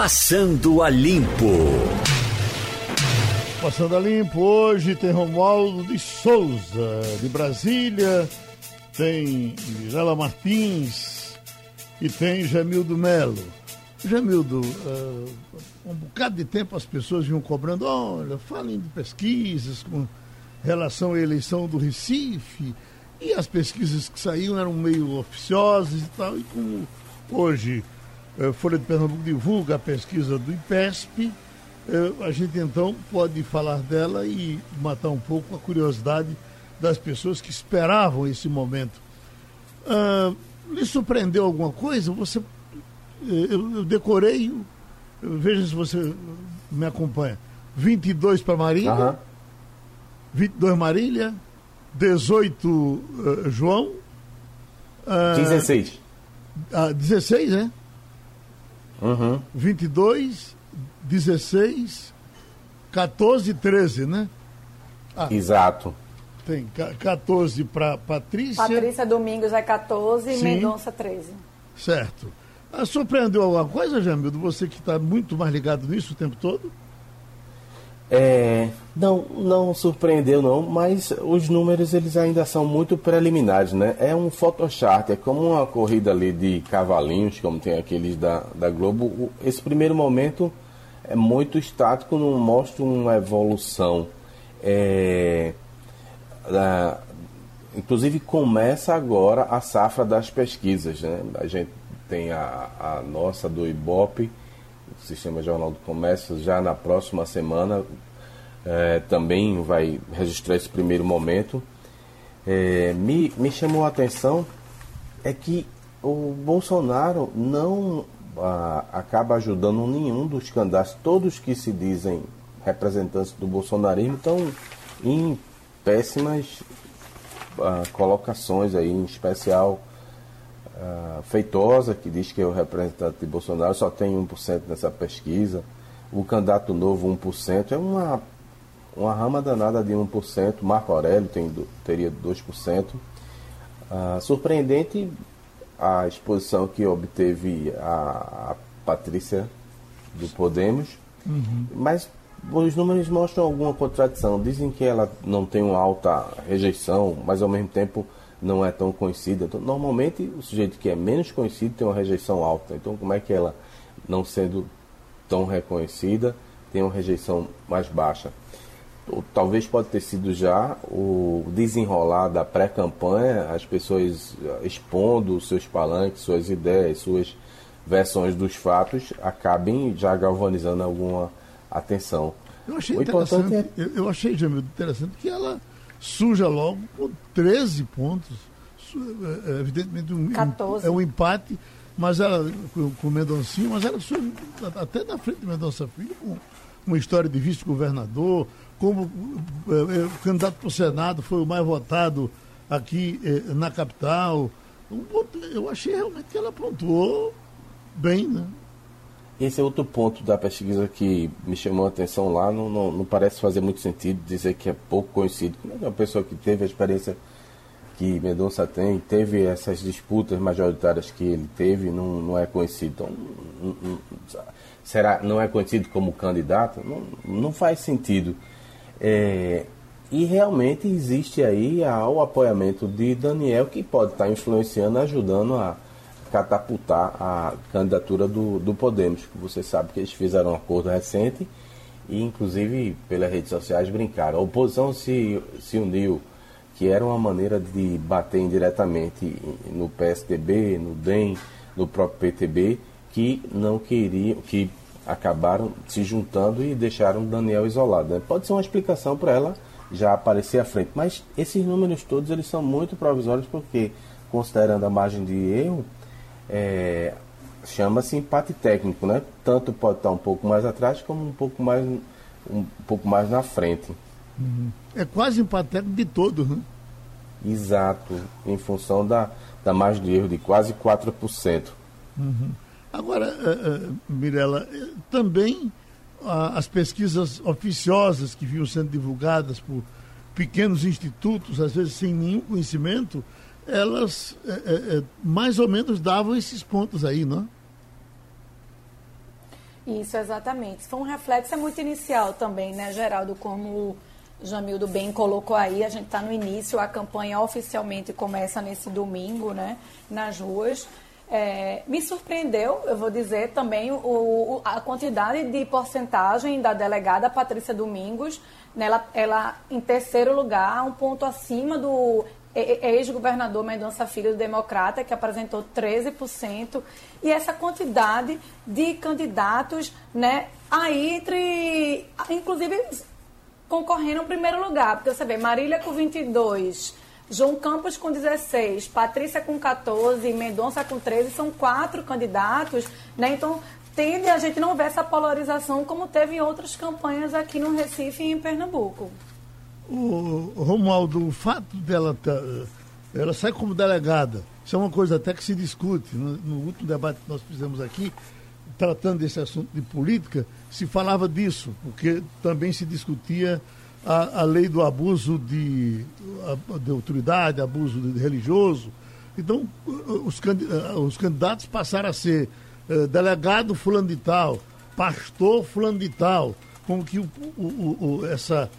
Passando a Limpo. Passando a Limpo, hoje tem Romualdo de Souza, de Brasília, tem Mirela Martins e tem Jamildo Melo. Jamildo, uh, um bocado de tempo as pessoas vinham cobrando, olha, falem de pesquisas com relação à eleição do Recife, e as pesquisas que saíam eram meio oficiosas e tal, e como hoje Folha de Pernambuco divulga a pesquisa do IPESP, a gente então pode falar dela e matar um pouco a curiosidade das pessoas que esperavam esse momento. Uh, lhe surpreendeu alguma coisa? Você, eu, eu decorei, veja se você me acompanha. 22 para Marília, uhum. 22 Marília, 18 uh, João. Uh, 16. Ah, 16, né? Uhum. 22, 16, 14 e 13, né? Ah, Exato. Tem 14 para Patrícia. Patrícia Domingos é 14 e Mendonça 13. Certo. Ah, surpreendeu alguma coisa, Jamildo? Você que está muito mais ligado nisso o tempo todo? É, não, não surpreendeu não, mas os números eles ainda são muito preliminares, né? É um photochart, é como uma corrida ali de cavalinhos, como tem aqueles da, da Globo. Esse primeiro momento é muito estático, não mostra uma evolução. É, a, inclusive começa agora a safra das pesquisas, né? A gente tem a, a nossa do Ibope, o Sistema Jornal do Comércio, já na próxima semana é, também vai registrar esse primeiro momento. É, me, me chamou a atenção é que o Bolsonaro não a, acaba ajudando nenhum dos candidatos, todos que se dizem representantes do bolsonarismo estão em péssimas a, colocações aí, em especial a, Feitosa, que diz que é o representante de Bolsonaro, só tem 1% nessa pesquisa. O candidato novo, 1%. É uma, uma rama danada de 1%. Marco Aurélio tem, teria 2%. Ah, surpreendente a exposição que obteve a, a Patrícia do Podemos, uhum. mas os números mostram alguma contradição. Dizem que ela não tem uma alta rejeição, mas ao mesmo tempo não é tão conhecida. Então, normalmente, o sujeito que é menos conhecido tem uma rejeição alta. Então, como é que ela, não sendo tão reconhecida, tem uma rejeição mais baixa? talvez pode ter sido já o desenrolar da pré-campanha, as pessoas eh, expondo seus palanques, suas ideias, suas versões dos fatos, acabem já galvanizando alguma atenção. Eu achei o interessante, é... eu, eu, achei, Jamil, interessante que ela suja logo com 13 pontos. É, é, evidentemente um, 14. é um empate, mas ela com, o Mendoncinho, mas ela surge até na frente do Mendonça Filho com uma história de vice-governador, como eh, o candidato para o Senado foi o mais votado aqui eh, na capital. Eu achei realmente que ela pontuou bem, né? Esse é outro ponto da pesquisa que me chamou a atenção lá. Não, não, não parece fazer muito sentido dizer que é pouco conhecido. É uma pessoa que teve a experiência que Mendonça tem, teve essas disputas majoritárias que ele teve, não, não é conhecido. Então, não, não, será, não é conhecido como candidato? Não, não faz sentido. É, e realmente existe aí o apoiamento de Daniel, que pode estar influenciando, ajudando a catapultar a candidatura do, do Podemos. Você sabe que eles fizeram um acordo recente e, inclusive, pelas redes sociais brincaram. A oposição se, se uniu, que era uma maneira de bater indiretamente no PSDB, no DEM, no próprio PTB, que não queriam, que acabaram se juntando e deixaram Daniel isolado. Né? Pode ser uma explicação para ela já aparecer à frente, mas esses números todos eles são muito provisórios porque, considerando a margem de erro, é, chama-se empate técnico, né? Tanto pode estar um pouco mais atrás como um pouco mais, um pouco mais na frente. Uhum. É quase empate técnico de todo, né? Exato, em função da, da margem de erro de quase 4%. Uhum. Agora, uh, uh, Mirella, uh, também as pesquisas oficiosas que vinham sendo divulgadas por pequenos institutos, às vezes sem nenhum conhecimento, elas mais ou menos davam esses pontos aí, não? Isso, exatamente. Foi um reflexo é muito inicial também, né, Geraldo, como o Jamildo bem colocou aí, a gente está no início, a campanha oficialmente começa nesse domingo, né, nas ruas. É, me surpreendeu, eu vou dizer também, o, a quantidade de porcentagem da delegada Patrícia Domingos, nela, ela em terceiro lugar, um ponto acima do ex-governador Mendonça Filho do Democrata, que apresentou 13%, e essa quantidade de candidatos, né, aí entre, inclusive, concorrendo no primeiro lugar, porque você vê, Marília com 22%, João Campos com 16, Patrícia com 14, Mendonça com 13, são quatro candidatos, né? Então tende a gente não ver essa polarização como teve em outras campanhas aqui no Recife e em Pernambuco. O Romualdo, o fato dela tá, ela sai como delegada, isso é uma coisa até que se discute. No, no último debate que nós fizemos aqui, tratando desse assunto de política, se falava disso, porque também se discutia a, a lei do abuso de, de autoridade, abuso de religioso. Então, os, os candidatos passaram a ser uh, delegado fulano de tal, pastor fulano de tal, como que o, o, o, essa,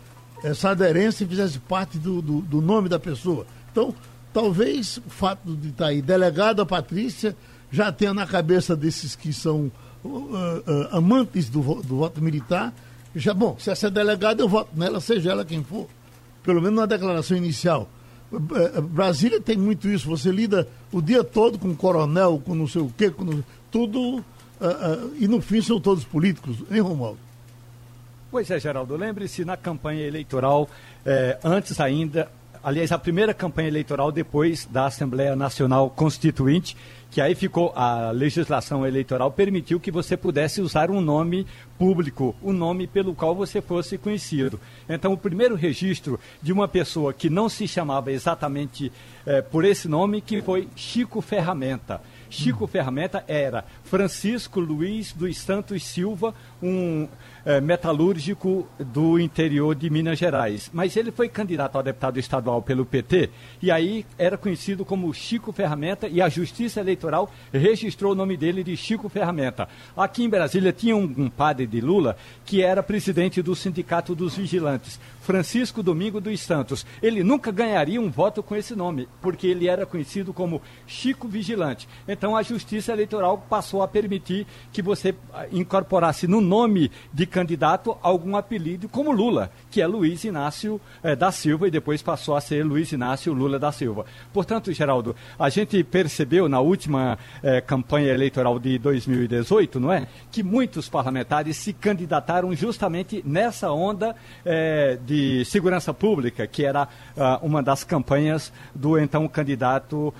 essa aderência fizesse parte do, do, do, nome da pessoa. Então, talvez o fato de estar aí delegado a Patrícia já tenha na cabeça desses que são uh, uh, amantes do, do voto militar já, bom, se essa é delegada, eu voto nela, seja ela quem for. Pelo menos na declaração inicial. Eh, eh, Brasília tem muito isso. Você lida o dia todo com coronel, com não sei o quê, com tudo. Uh, uh, e no fim são todos políticos, hein, Romualdo? Pois é, Geraldo. Lembre-se, na campanha eleitoral, eh, antes ainda, aliás, a primeira campanha eleitoral depois da Assembleia Nacional Constituinte, que aí ficou a legislação eleitoral permitiu que você pudesse usar um nome público, o um nome pelo qual você fosse conhecido. Então, o primeiro registro de uma pessoa que não se chamava exatamente eh, por esse nome, que foi Chico Ferramenta. Chico hum. Ferramenta era Francisco Luiz dos Santos Silva, um é, metalúrgico do interior de Minas Gerais. Mas ele foi candidato a deputado estadual pelo PT e aí era conhecido como Chico Ferramenta e a Justiça Eleitoral registrou o nome dele de Chico Ferramenta. Aqui em Brasília tinha um, um padre de Lula que era presidente do Sindicato dos Vigilantes. Francisco Domingo dos Santos. Ele nunca ganharia um voto com esse nome, porque ele era conhecido como Chico Vigilante. Então a Justiça Eleitoral passou a permitir que você ah, incorporasse no nome de candidato algum apelido, como Lula, que é Luiz Inácio eh, da Silva, e depois passou a ser Luiz Inácio Lula da Silva. Portanto, Geraldo, a gente percebeu na última eh, campanha eleitoral de 2018, não é? Que muitos parlamentares se candidataram justamente nessa onda eh, de segurança pública, que era uh, uma das campanhas do então candidato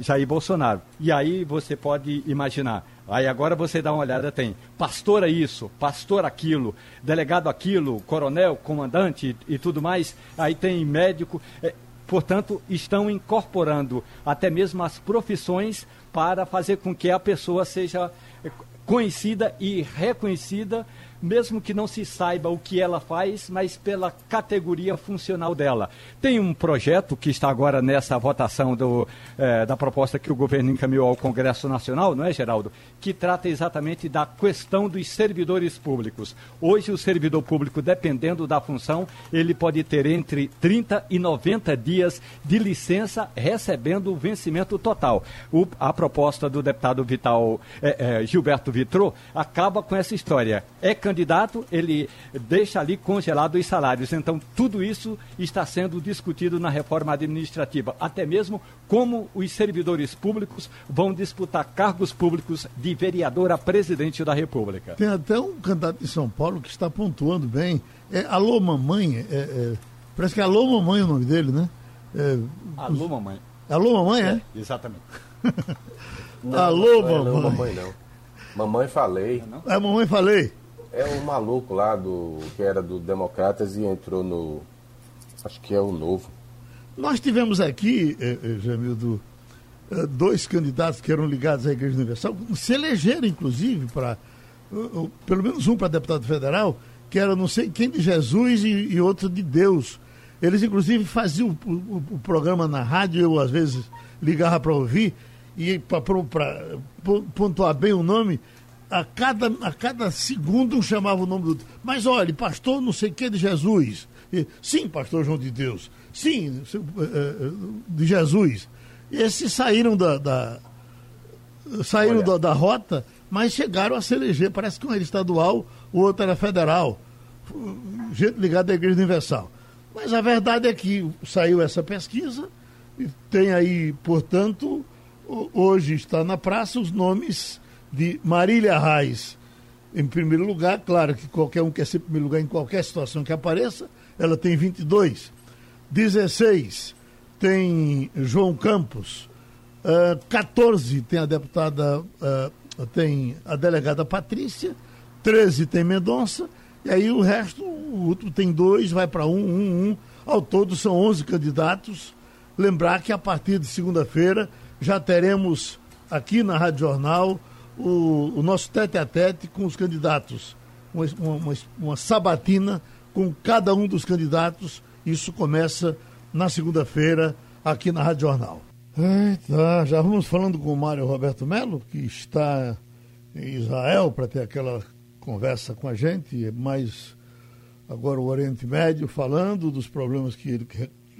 Jair Bolsonaro. E aí você pode imaginar. Aí agora você dá uma olhada, tem pastor é isso, pastor aquilo, delegado aquilo, coronel, comandante e, e tudo mais. Aí tem médico. É, portanto, estão incorporando até mesmo as profissões para fazer com que a pessoa seja é, conhecida e reconhecida mesmo que não se saiba o que ela faz, mas pela categoria funcional dela. Tem um projeto que está agora nessa votação do, eh, da proposta que o governo encaminhou ao Congresso Nacional, não é, Geraldo? Que trata exatamente da questão dos servidores públicos. Hoje, o servidor público, dependendo da função, ele pode ter entre 30 e 90 dias de licença recebendo o vencimento total. O, a proposta do deputado Vital eh, eh, Gilberto Vitrô acaba com essa história. É candidato, ele deixa ali congelado os salários. Então, tudo isso está sendo discutido na reforma administrativa, até mesmo como os servidores públicos vão disputar cargos públicos de vereador a presidente da República. Tem até um candidato de São Paulo que está pontuando bem. É Alô Mamãe, é, é, parece que é Alô Mamãe o nome dele, né? É, Alô Mamãe. Alô Mamãe, é? é exatamente. não, Alô não, Mamãe. Não, mamãe não. Mamãe falei. É, mamãe falei. É um maluco lá do que era do Democratas e entrou no. Acho que é o novo. Nós tivemos aqui, eh, eh, Jamildo, eh, dois candidatos que eram ligados à Igreja Universal, se elegeram, inclusive, para. Pelo menos um para deputado federal, que era não sei quem de Jesus e, e outro de Deus. Eles, inclusive, faziam o, o, o programa na rádio, eu às vezes ligava para ouvir, e para pontuar bem o nome, a, cada, a cada segundo um chamava o nome do. Mas olha, pastor não sei o que de Jesus. E, sim, pastor João de Deus. Sim, eh, eh, de Jesus. Esses saíram da, da saíram da, da, rota, mas chegaram a se eleger. Parece que um era estadual, o outro era federal. Gente ligada à Igreja Universal. Mas a verdade é que saiu essa pesquisa e tem aí, portanto, hoje está na praça os nomes de Marília Reis em primeiro lugar. Claro que qualquer um quer ser em primeiro lugar em qualquer situação que apareça. Ela tem 22. 16 tem João Campos. Uh, ah, 14 tem a deputada, uh, tem a delegada Patrícia. 13 tem Mendonça. E aí o resto, o outro tem dois, vai para um, um, um. Ao todo são 11 candidatos. Lembrar que a partir de segunda-feira já teremos aqui na Rádio Jornal o, o nosso tete a tete com os candidatos. Uma, uma, uma sabatina com cada um dos candidatos. Isso começa na segunda-feira aqui na Rádio Jornal. Eita, já vamos falando com o Mário Roberto Melo, que está em Israel para ter aquela conversa com a gente, mais agora o Oriente Médio, falando dos problemas que ele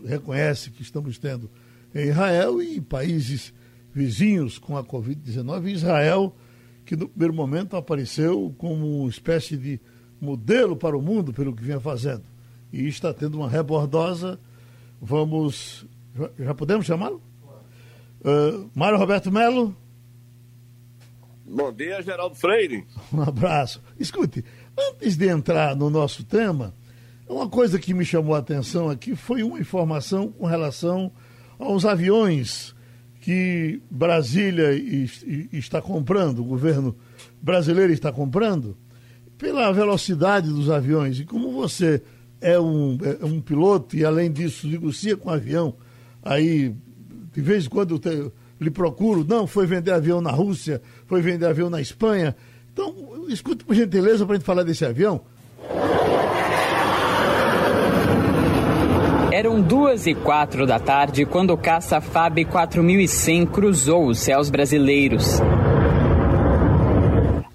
reconhece que estamos tendo em Israel e em países vizinhos com a Covid-19. Israel, que no primeiro momento apareceu como uma espécie de modelo para o mundo pelo que vinha fazendo. E está tendo uma rebordosa. Vamos. Já podemos chamá-lo? Uh, Mário Roberto Melo. Bom dia, Geraldo Freire. Um abraço. Escute, antes de entrar no nosso tema, uma coisa que me chamou a atenção aqui foi uma informação com relação aos aviões que Brasília está comprando, o governo brasileiro está comprando, pela velocidade dos aviões. E como você é um, é um piloto e, além disso, negocia com avião, aí, de vez em quando eu te, lhe procuro, não, foi vender avião na Rússia, foi vender avião na Espanha. Então, escute por gentileza para a gente falar desse avião. Eram duas e quatro da tarde quando o caça FAB 4100 cruzou os céus brasileiros.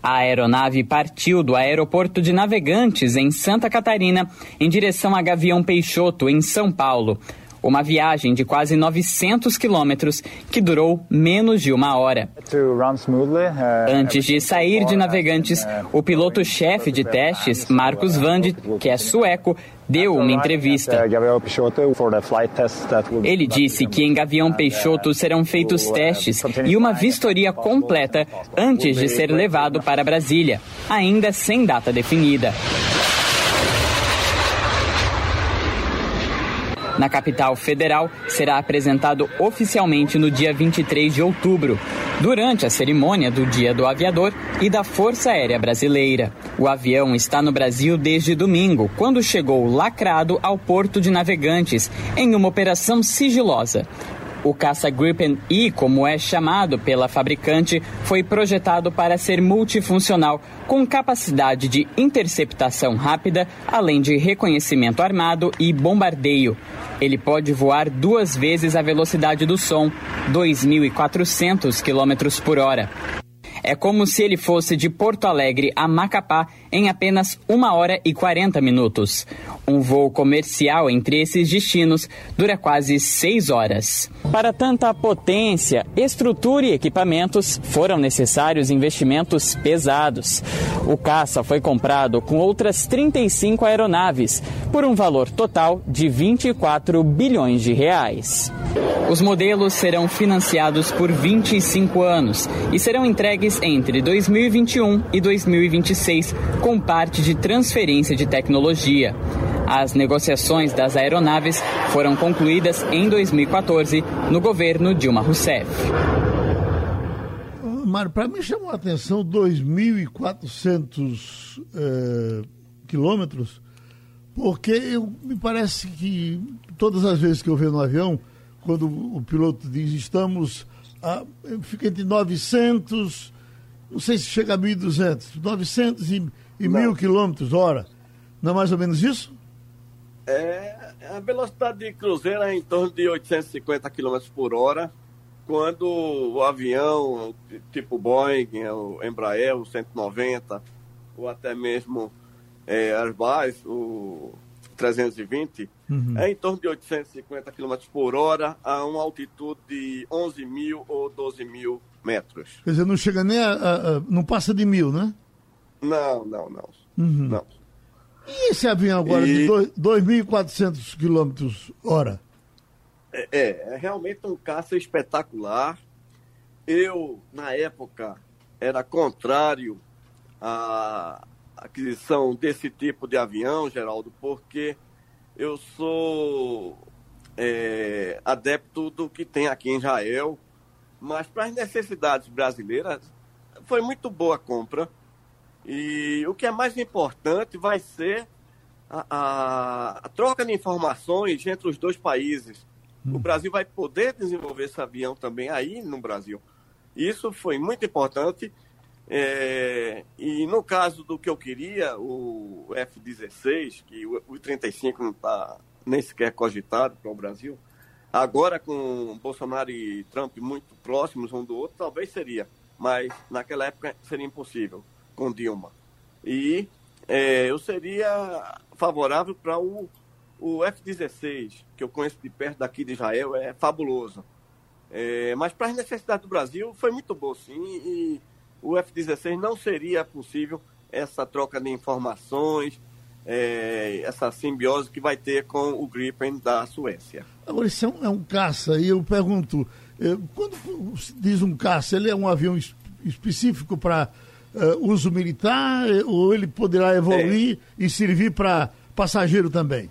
A aeronave partiu do aeroporto de Navegantes, em Santa Catarina, em direção a Gavião Peixoto, em São Paulo. Uma viagem de quase 900 quilômetros que durou menos de uma hora. Antes de sair de Navegantes, o piloto-chefe de testes, Marcos Vande, que é sueco, deu uma entrevista. Ele disse que em Gavião Peixoto serão feitos testes e uma vistoria completa antes de ser levado para Brasília, ainda sem data definida. Na capital federal, será apresentado oficialmente no dia 23 de outubro, durante a cerimônia do Dia do Aviador e da Força Aérea Brasileira. O avião está no Brasil desde domingo, quando chegou lacrado ao porto de Navegantes, em uma operação sigilosa. O caça Gripen E, como é chamado pela fabricante, foi projetado para ser multifuncional, com capacidade de interceptação rápida, além de reconhecimento armado e bombardeio. Ele pode voar duas vezes a velocidade do som, 2.400 km por hora. É como se ele fosse de Porto Alegre a Macapá em apenas 1 hora e 40 minutos. Um voo comercial entre esses destinos dura quase 6 horas. Para tanta potência, estrutura e equipamentos, foram necessários investimentos pesados. O caça foi comprado com outras 35 aeronaves, por um valor total de 24 bilhões de reais. Os modelos serão financiados por 25 anos e serão entregues entre 2021 e 2026 com parte de transferência de tecnologia. As negociações das aeronaves foram concluídas em 2014 no governo Dilma Rousseff. Mário, para mim chamou a atenção 2.400 é, quilômetros, porque eu, me parece que todas as vezes que eu vejo no avião, quando o piloto diz estamos, a, fica entre 900, não sei se chega a 1.200, 900 e e Não. mil quilômetros hora. Não é mais ou menos isso? É, a velocidade de cruzeiro é em torno de 850 km por hora, quando o avião, tipo Boeing, o Embraer, o 190, ou até mesmo é, Airbus, o 320, uhum. é em torno de 850 km por hora a uma altitude de 11 mil ou 12 mil metros. Quer dizer, não chega nem a, a, a não passa de mil, né? Não, não, não. Uhum. não. E esse avião agora e... de 2.400 km hora? É, é, é realmente um caça espetacular. Eu, na época, era contrário à aquisição desse tipo de avião, Geraldo, porque eu sou é, adepto do que tem aqui em Israel, mas para as necessidades brasileiras foi muito boa a compra. E o que é mais importante vai ser a, a, a troca de informações entre os dois países. O hum. Brasil vai poder desenvolver esse avião também aí no Brasil. Isso foi muito importante. É, e no caso do que eu queria, o F-16, que o, o 35 não está nem sequer cogitado para o Brasil, agora com Bolsonaro e Trump muito próximos um do outro, talvez seria, mas naquela época seria impossível com Dilma. E é, eu seria favorável para o o F-16, que eu conheço de perto daqui de Israel, é fabuloso. É, mas para as necessidades do Brasil foi muito bom, sim, e o F-16 não seria possível essa troca de informações, é, essa simbiose que vai ter com o Gripen da Suécia. Agora, isso é um, é um caça, e eu pergunto, é, quando diz um caça, ele é um avião específico para uh, uso militar, ou ele poderá evoluir é. e servir para passageiro também?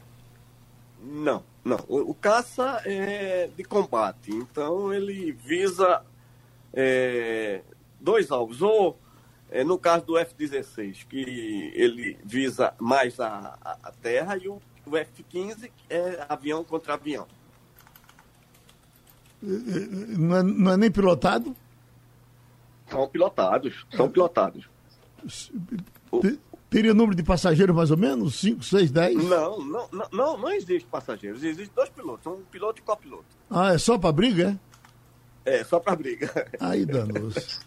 Não, não. O, o caça é de combate, então ele visa é, dois alvos. Ou, é, no caso do F-16, que ele visa mais a, a, terra, e o, o F-15 é avião contra avião. Não é, não é nem pilotado? São pilotados, são pilotados. Teria número de passageiros mais ou menos? 5, 6, 10? Não, não, não, não existe passageiros. Existem dois pilotos, um piloto e copiloto. Ah, é só para briga, é? É, só para briga. Aí, danoso.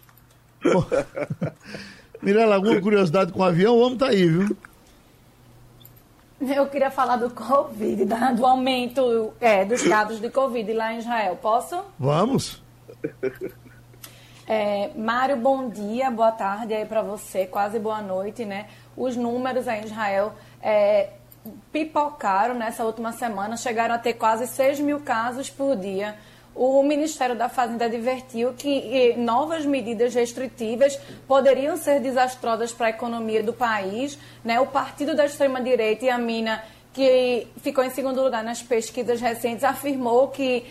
Mirela, alguma curiosidade com o avião? O homem tá aí, viu? Eu queria falar do Covid, do aumento é, dos casos de Covid lá em Israel. Posso? Vamos. É, Mário, bom dia, boa tarde aí para você, quase boa noite, né? Os números aí em Israel é, pipocaram nessa última semana, chegaram a ter quase 6 mil casos por dia. O Ministério da Fazenda advertiu que novas medidas restritivas poderiam ser desastrosas para a economia do país. Né? O partido da extrema-direita e a Mina, que ficou em segundo lugar nas pesquisas recentes, afirmou que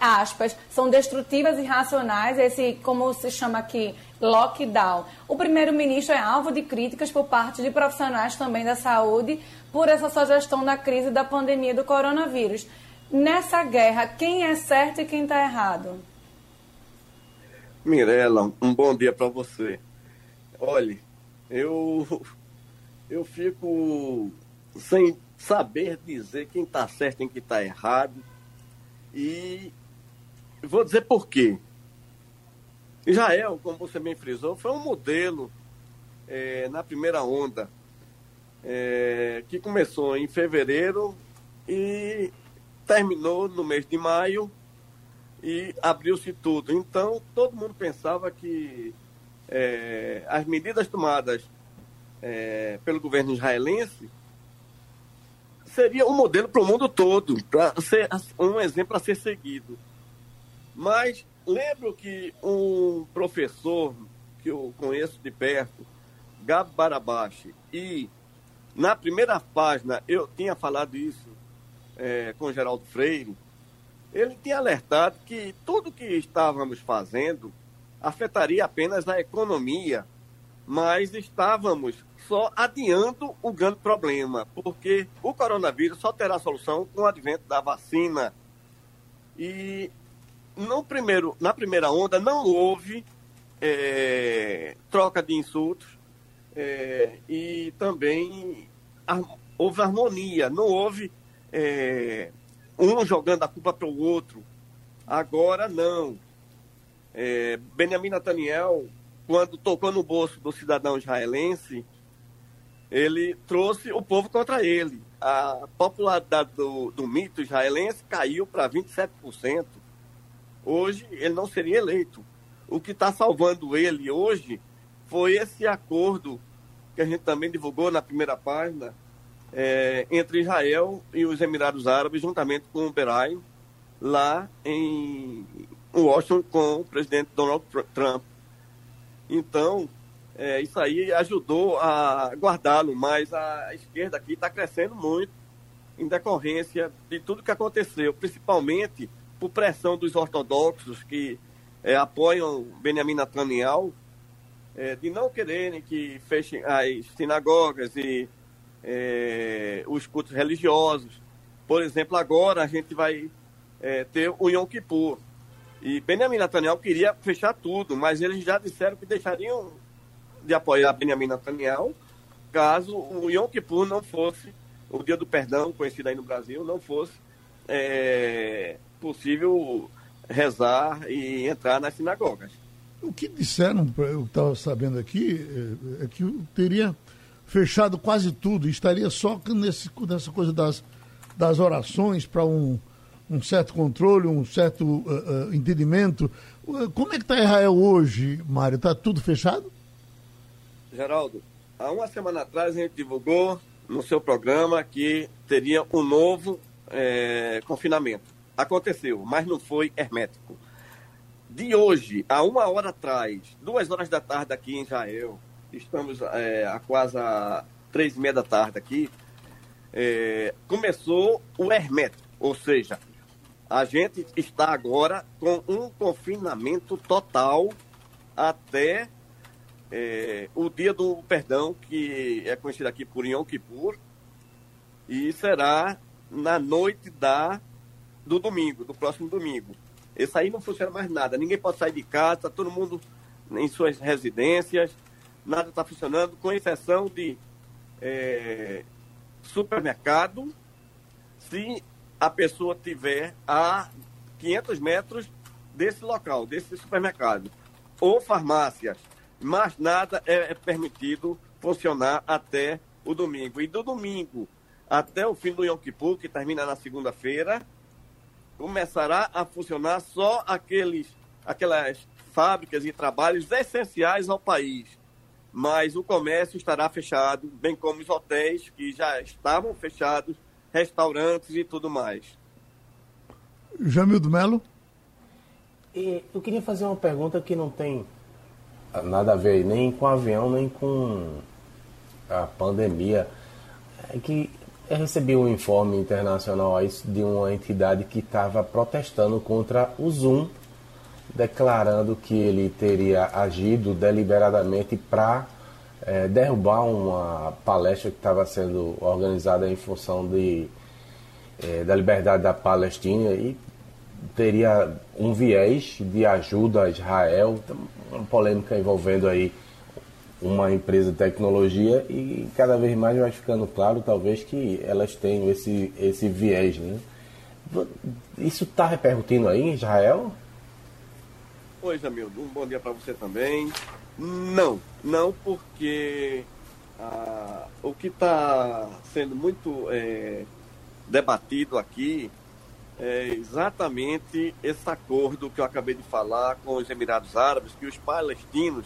aspas, são destrutivas e racionais, esse, como se chama aqui, lockdown. O primeiro-ministro é alvo de críticas por parte de profissionais também da saúde por essa sua gestão da crise da pandemia do coronavírus. Nessa guerra, quem é certo e quem está errado? Mirela, um bom dia para você. Olhe, eu, eu fico sem saber dizer quem está certo e quem está errado e vou dizer por quê. Israel, como você bem frisou, foi um modelo é, na primeira onda, é, que começou em fevereiro e terminou no mês de maio e abriu-se tudo. Então, todo mundo pensava que é, as medidas tomadas é, pelo governo israelense seria um modelo para o mundo todo, para ser um exemplo a ser seguido. Mas lembro que um professor que eu conheço de perto, Gabo Barabashi, e na primeira página eu tinha falado isso é, com Geraldo Freire, ele tinha alertado que tudo que estávamos fazendo afetaria apenas a economia, mas estávamos só adiando o grande problema, porque o coronavírus só terá solução com o advento da vacina. E no primeiro, na primeira onda não houve é, troca de insultos é, e também houve harmonia, não houve é, um jogando a culpa para o outro. Agora não. É, Benjamin Netanyahu, quando tocou no bolso do cidadão israelense, ele trouxe o povo contra ele. A popularidade do, do mito israelense caiu para 27%. Hoje ele não seria eleito. O que está salvando ele hoje foi esse acordo que a gente também divulgou na primeira página é, entre Israel e os Emirados Árabes, juntamente com o Berai, lá em Washington com o presidente Donald Trump. Então, é, isso aí ajudou a guardá-lo, mas a esquerda aqui está crescendo muito em decorrência de tudo que aconteceu, principalmente por pressão dos ortodoxos que é, apoiam Benjamin Netanyahu, é, de não quererem que fechem as sinagogas e é, os cultos religiosos. Por exemplo, agora a gente vai é, ter o Yom Kippur. E Benjamin Netanyahu queria fechar tudo, mas eles já disseram que deixariam de apoiar Benjamin Netanyahu caso o Yom Kippur não fosse, o dia do perdão, conhecido aí no Brasil, não fosse é, possível rezar e entrar nas sinagogas. O que disseram, eu estava sabendo aqui, é, é que teria fechado quase tudo, estaria só nesse, nessa coisa das, das orações para um, um certo controle, um certo uh, uh, entendimento. Como é que está Israel hoje, Mário? Está tudo fechado? Geraldo, há uma semana atrás a gente divulgou no seu programa que teria um novo é, confinamento. Aconteceu, mas não foi hermético. De hoje, a uma hora atrás, duas horas da tarde aqui em Israel, estamos é, a quase a três e meia da tarde aqui, é, começou o hermético, ou seja, a gente está agora com um confinamento total até é, o dia do perdão, que é conhecido aqui por Yom Kippur, e será na noite da, do domingo, do próximo domingo. Esse aí não funciona mais nada, ninguém pode sair de casa, todo mundo em suas residências, nada está funcionando, com exceção de é, supermercado, se a pessoa tiver a 500 metros desse local, desse supermercado, ou farmácias, mas nada é, é permitido funcionar até o domingo. E do domingo até o fim do Yom Kippur, que termina na segunda-feira, começará a funcionar só aqueles, aquelas fábricas e trabalhos essenciais ao país. Mas o comércio estará fechado, bem como os hotéis que já estavam fechados restaurantes e tudo mais. Jamildo Melo? Eu queria fazer uma pergunta que não tem nada a ver nem com avião, nem com a pandemia. É que eu recebi um informe internacional de uma entidade que estava protestando contra o Zoom, declarando que ele teria agido deliberadamente para é, derrubar uma palestra que estava sendo organizada em função de, é, da liberdade da Palestina e teria um viés de ajuda a Israel, uma polêmica envolvendo aí uma empresa de tecnologia e cada vez mais vai ficando claro, talvez, que elas tenham esse, esse viés. Né? Isso está repercutindo aí em Israel? Oi, Jamildo. Um bom dia para você também. Não, não porque ah, o que está sendo muito é, debatido aqui é exatamente esse acordo que eu acabei de falar com os Emirados Árabes, que os palestinos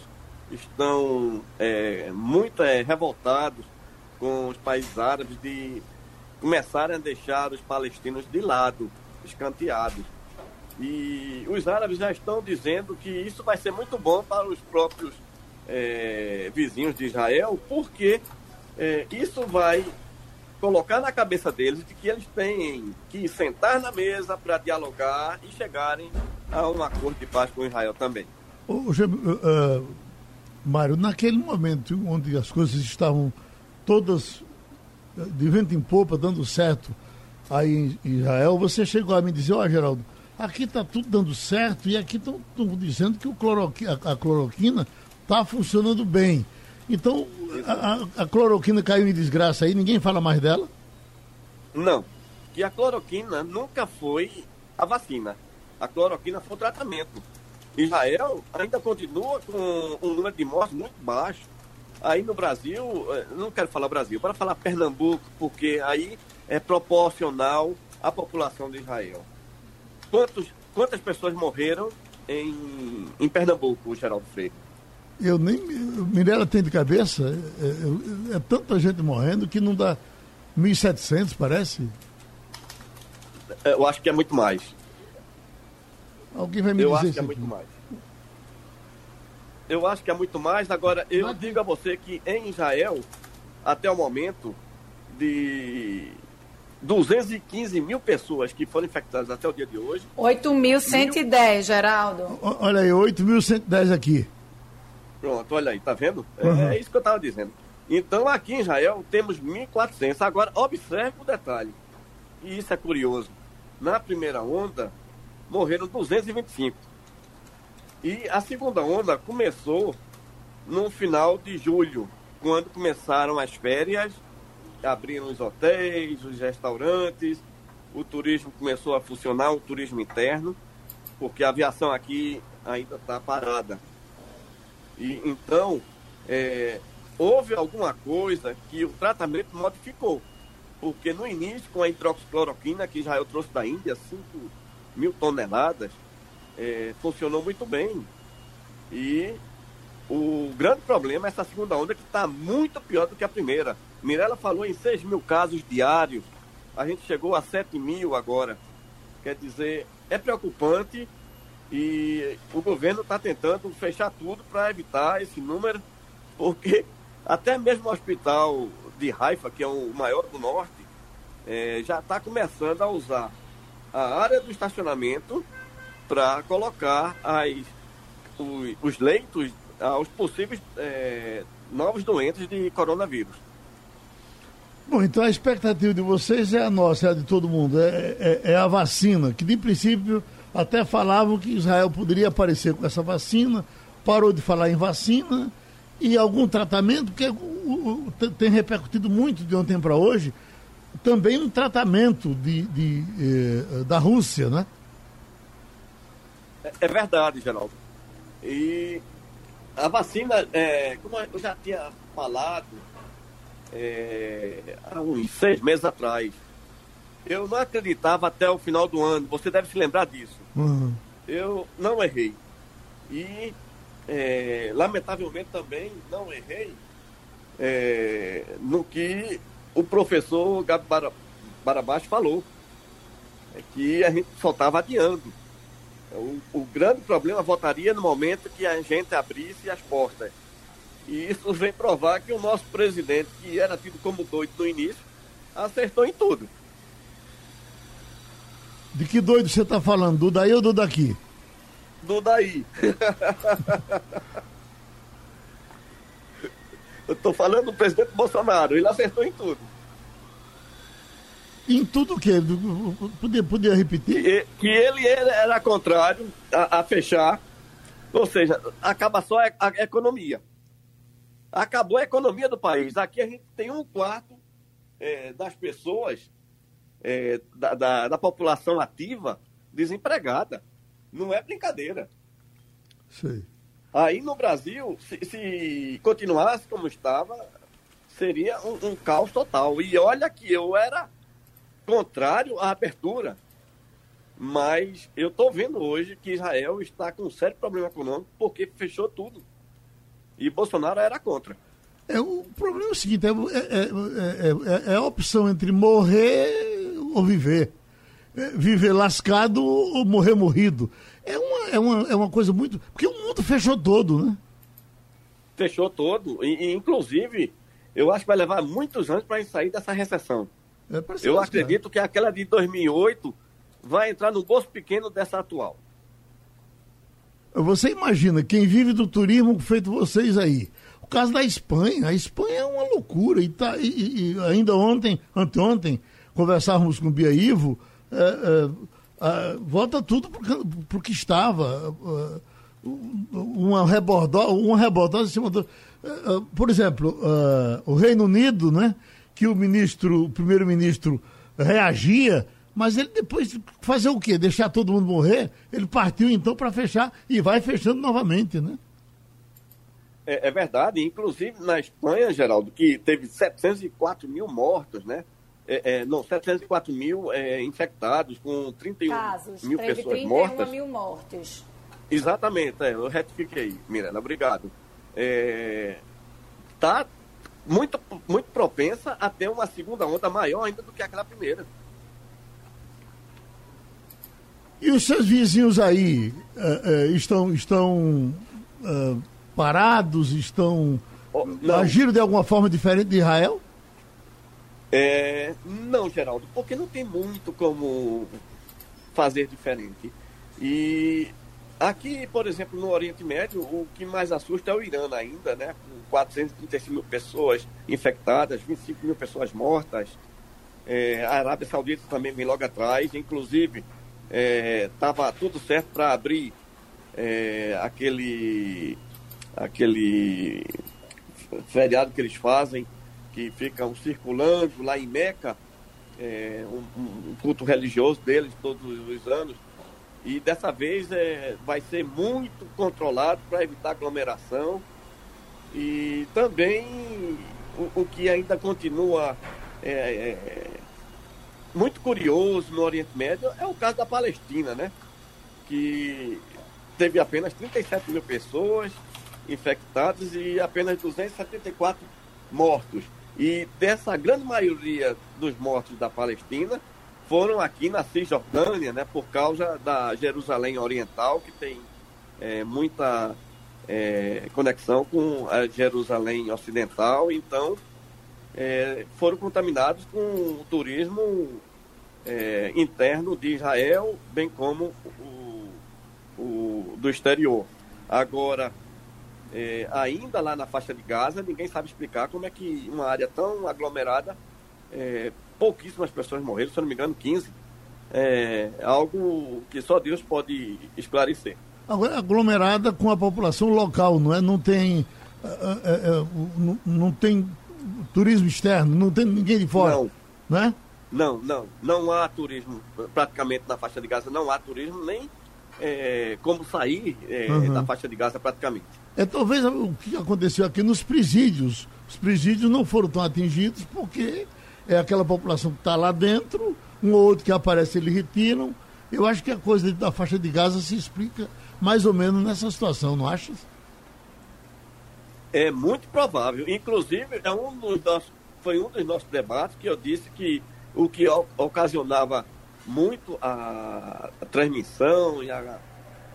estão é, muito é, revoltados com os países árabes de começarem a deixar os palestinos de lado, escanteados. E os árabes já estão dizendo que isso vai ser muito bom para os próprios é, vizinhos de Israel, porque é, isso vai colocar na cabeça deles de que eles têm que sentar na mesa para dialogar e chegarem a um acordo de paz com Israel também. Ô, uh, Mário, naquele momento onde as coisas estavam todas de vento em popa, dando certo aí em Israel, você chegou a me dizer, ó oh, Geraldo, aqui está tudo dando certo e aqui estão dizendo que o cloroqui, a, a cloroquina está funcionando bem. Então, a, a, cloroquina caiu em desgraça aí, ninguém fala mais dela? Não. Que a cloroquina nunca foi a vacina. A cloroquina foi o tratamento. Israel ainda continua com um número de mortes muito baixo. Aí no Brasil, eh, não quero falar Brasil, para falar Pernambuco, porque aí é proporcional à população de Israel. Quantos, quantas pessoas morreram em, em Pernambuco, Geraldo Freire? Eu nem. Mirella tem de cabeça. É, é, é tanta gente morrendo que não dá 1.700, parece. Eu acho que é muito mais. Alguém vai me eu dizer acho que é muito mais. Eu acho que é muito mais. Agora, eu Mas... digo a você que em Israel, até o momento, de 215 mil pessoas que foram infectadas até o dia de hoje. 8.110, mil... Geraldo. Olha aí, 8.110 aqui. Pronto, olha aí, tá vendo? Uhum. É, é, isso que eu estava dizendo. Então, aqui em Israel, temos 1.400. Agora, observe o detalhe. E isso é curioso. Na primeira onda, morreram 225. E a segunda onda começou no final de julho, quando começaram as férias, abriram os hotéis, os restaurantes, o turismo começou a funcionar, o turismo interno, porque a aviação aqui ainda está parada. E então é, houve alguma coisa que o tratamento modificou. Porque no início, com a hidroxicloroquina que Israel trouxe da Índia, 5 mil toneladas, é, funcionou muito bem. E o grande problema é essa segunda onda que está muito pior do que a primeira. Mirella falou em 6 mil casos diários, a gente chegou a 7 mil agora. Quer dizer, é preocupante e o governo está tentando fechar tudo para evitar esse número, porque até mesmo o hospital de Haifa, que é o maior do norte, é, já está começando a usar a área do estacionamento para colocar as, os, os leitos aos possíveis é, novos doentes de coronavírus. Bom, então a expectativa de vocês é a nossa, é a de todo mundo, é, é, é a vacina, que de princípio até falavam que Israel poderia aparecer com essa vacina, parou de falar em vacina e algum tratamento, porque tem repercutido muito de ontem para hoje, também um tratamento de, de eh, da Rússia, né? É, é verdade, Geraldo. E a vacina, é, como eu já tinha falado é, há uns seis meses atrás, eu não acreditava até o final do ano, você deve se lembrar disso. Uhum. Eu não errei. E, é, lamentavelmente, também não errei é, no que o professor Gabi Barabás falou, é que a gente só estava adiando. O, o, grande problema voltaria no momento que a gente abrisse as portas. E isso vem provar que o nosso presidente, que era tido como doido no início, acertou em tudo. De que doido você está falando? Do daí ou do daqui? Do daí. Eu estou falando do presidente Bolsonaro, ele acertou em tudo. Em tudo o quê? Podia, podia repetir? Que, que ele era contrário a, a, fechar, ou seja, acaba só a, a, economia. Acabou a economia do país. Aqui a gente tem um quarto é, das pessoas, é, da, da, da população ativa, desempregada. Não é brincadeira. Sei. Aí no Brasil, se, se continuasse como estava, seria um, um, caos total. E olha que eu era contrário à abertura. Mas eu estou vendo hoje que Israel está com um sério problema econômico porque fechou tudo. E Bolsonaro era contra. É, o problema é o seguinte: é, é, é, é a opção entre morrer ou viver. viver lascado ou morrer morrido. É uma, é, uma, é uma coisa muito. Porque o mundo fechou todo, né? Fechou todo. E, e inclusive, eu acho que vai levar muitos anos para sair dessa recessão. É eu acredito que aquela de 2008 vai entrar no gosto pequeno dessa atual. Você imagina, quem vive do turismo feito vocês aí. O caso da Espanha, a Espanha é uma loucura. E, tá, e, e ainda ontem, anteontem, conversávamos com o Bia Ivo, é, é, é, volta tudo para o que estava. É, uma rebordose, uma rebordose em cima do. É, é, por exemplo, o Reino Unido, né? que o ministro, o primeiro-ministro reagia Mas ele depois fazer o quê? Deixar todo mundo morrer? Ele partiu então para fechar e vai fechando novamente, né? É, é, verdade, inclusive na Espanha, Geraldo, que teve 704 mil mortos, né? É, é, não, 704 mil é, infectados, com 31 Casos, mil pessoas 31 mortas. mil mortes. Exatamente, é, eu retifiquei, Miranda, obrigado. Está muito, muito propensa a ter uma segunda onda maior ainda do que aquela primeira. E os seus vizinhos aí uh, uh, estão, estão uh, parados, estão oh, agindo de alguma forma diferente de Israel? É, não, Geraldo, porque não tem muito como fazer diferente. E aqui, por exemplo, no Oriente Médio, o que mais assusta é o Irã ainda, né? Com 435 mil pessoas infectadas, 25 mil pessoas mortas. É, a Arábia Saudita também vem logo atrás, inclusive estava é, tudo certo para abrir é, aquele aquele feriado que eles fazem, que ficam circulando lá em Meca, é, um, um, culto religioso deles todos os anos. E dessa vez é, vai ser muito controlado para evitar aglomeração. E também o, o que ainda continua é, é, muito curioso no Oriente Médio é o caso da Palestina, né? Que teve apenas 37 mil pessoas infectados e apenas 274 mortos. E dessa grande maioria dos mortos da Palestina foram aqui na Cisjordânia, né, por causa da Jerusalém Oriental, que tem é, muita é, conexão com a Jerusalém Ocidental. Então, é, foram contaminados com o turismo é, interno de Israel, bem como o, o do exterior. Agora, é, ainda lá na faixa de Gaza, ninguém sabe explicar como é que uma área tão aglomerada, é, pouquíssimas pessoas morreram, se não me engano, 15. É algo que só Deus pode esclarecer. Agora, aglomerada com a população local, não é? Não tem, é, é, é não, não, tem turismo externo, não tem ninguém de fora, não, né? Não, não, não há turismo, praticamente na faixa de Gaza não há turismo, nem é, como sair é, uhum. da faixa de Gaza praticamente. É talvez o que aconteceu aqui nos presídios. Os presídios não foram tão atingidos porque é aquela população que está lá dentro, um ou outro que aparece eles retiram. Eu acho que a coisa da faixa de Gaza se explica mais ou menos nessa situação, não achas? É muito provável. Inclusive, é um dos nossos, foi um dos nossos debates que eu disse que o que ocasionava muito a, a transmissão e a,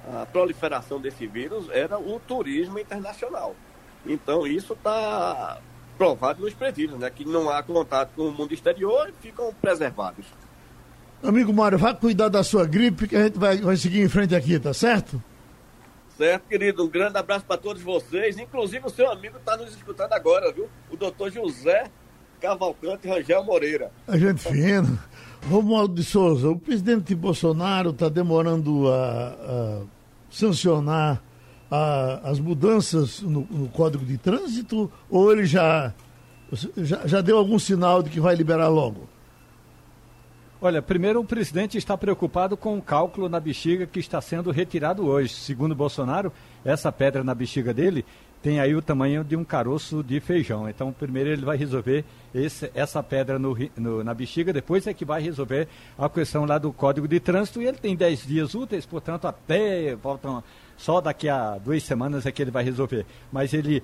a proliferação desse vírus era o turismo internacional. Então, isso está provado nos presídios, né? Que não há contato com o mundo exterior e ficam preservados. Amigo Mário, vá cuidar da sua gripe que a gente vai, vai seguir em frente aqui, tá certo? Certo, querido. Um grande abraço para todos vocês. Inclusive, o seu amigo está nos escutando agora, viu? O doutor José Cavalcante Rangel Moreira. A gente fina. Romualdo de Souza, o presidente Bolsonaro está demorando a, a sancionar a, as mudanças no, no, Código de Trânsito ou ele já, já, já deu algum sinal de que vai liberar logo? Olha, primeiro o presidente está preocupado com o cálculo na bexiga que está sendo retirado hoje. Segundo Bolsonaro, essa pedra na bexiga dele tem aí o tamanho de um caroço de feijão. Então, primeiro ele vai resolver esse, essa pedra no, no, na bexiga, depois é que vai resolver a questão lá do Código de Trânsito. E ele tem 10 dias úteis, portanto, até voltam só daqui a duas semanas é que ele vai resolver. Mas ele,